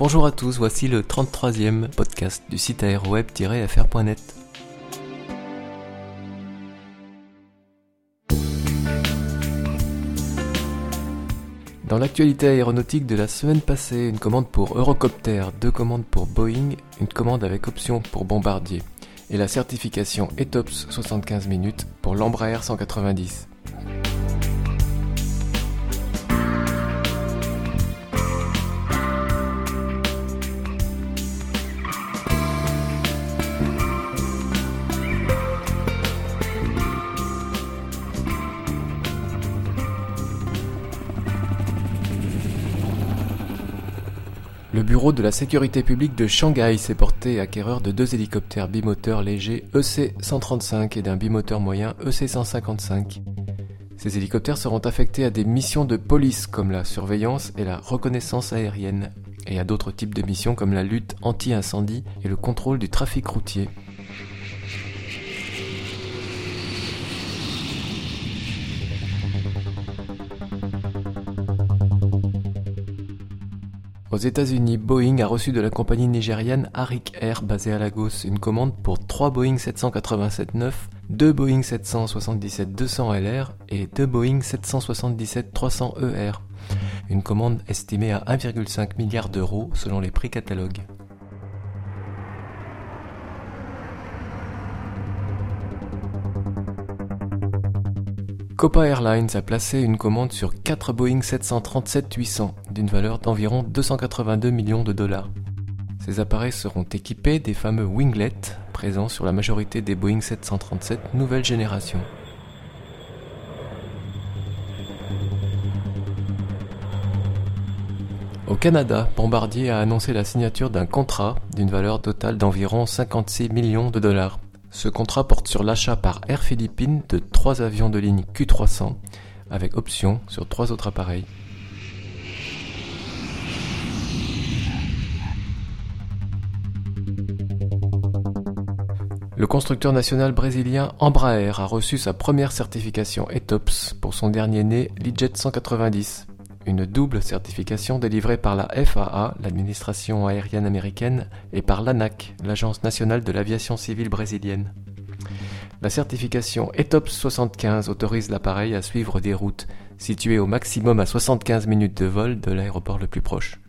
Bonjour à tous, voici le 33e podcast du site aéroweb-fr.net. Dans l'actualité aéronautique de la semaine passée, une commande pour Eurocopter, deux commandes pour Boeing, une commande avec option pour Bombardier, et la certification ETOPS 75 minutes pour l'Embraer 190. Le bureau de la sécurité publique de Shanghai s'est porté acquéreur de deux hélicoptères bimoteurs légers EC-135 et d'un bimoteur moyen EC-155. Ces hélicoptères seront affectés à des missions de police comme la surveillance et la reconnaissance aérienne, et à d'autres types de missions comme la lutte anti-incendie et le contrôle du trafic routier. Aux États-Unis, Boeing a reçu de la compagnie nigériane Arik Air basée à Lagos une commande pour 3 Boeing 787-9, 2 Boeing 777-200 LR et 2 Boeing 777-300 ER. Une commande estimée à 1,5 milliard d'euros selon les prix catalogues. Copa Airlines a placé une commande sur 4 Boeing 737-800 d'une valeur d'environ 282 millions de dollars. Ces appareils seront équipés des fameux winglets présents sur la majorité des Boeing 737 nouvelle génération. Au Canada, Bombardier a annoncé la signature d'un contrat d'une valeur totale d'environ 56 millions de dollars ce contrat porte sur l'achat par Air Philippines de trois avions de ligne Q300 avec option sur trois autres appareils. Le constructeur national brésilien Embraer a reçu sa première certification ETOPS pour son dernier né l'E-Jet 190, une double certification délivrée par la FAA, l'administration aérienne américaine, et par l'ANAC, l'Agence nationale de l'aviation civile brésilienne. La certification ETOPS 75 autorise l'appareil à suivre des routes situées au maximum à 75 minutes de vol de l'aéroport le plus proche.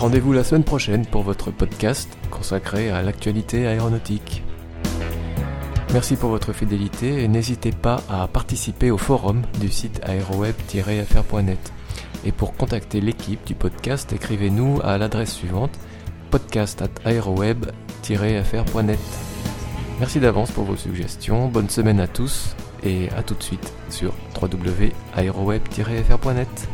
Rendez-vous la semaine prochaine pour votre podcast consacré à l'actualité aéronautique. Merci pour votre fidélité et n'hésitez pas à participer au forum du site aéroweb-fr.net. Et pour contacter l'équipe du podcast, écrivez-nous à l'adresse suivante podcast aéroweb-fr.net. Merci d'avance pour vos suggestions, bonne semaine à tous et à tout de suite sur www.aéroweb-fr.net.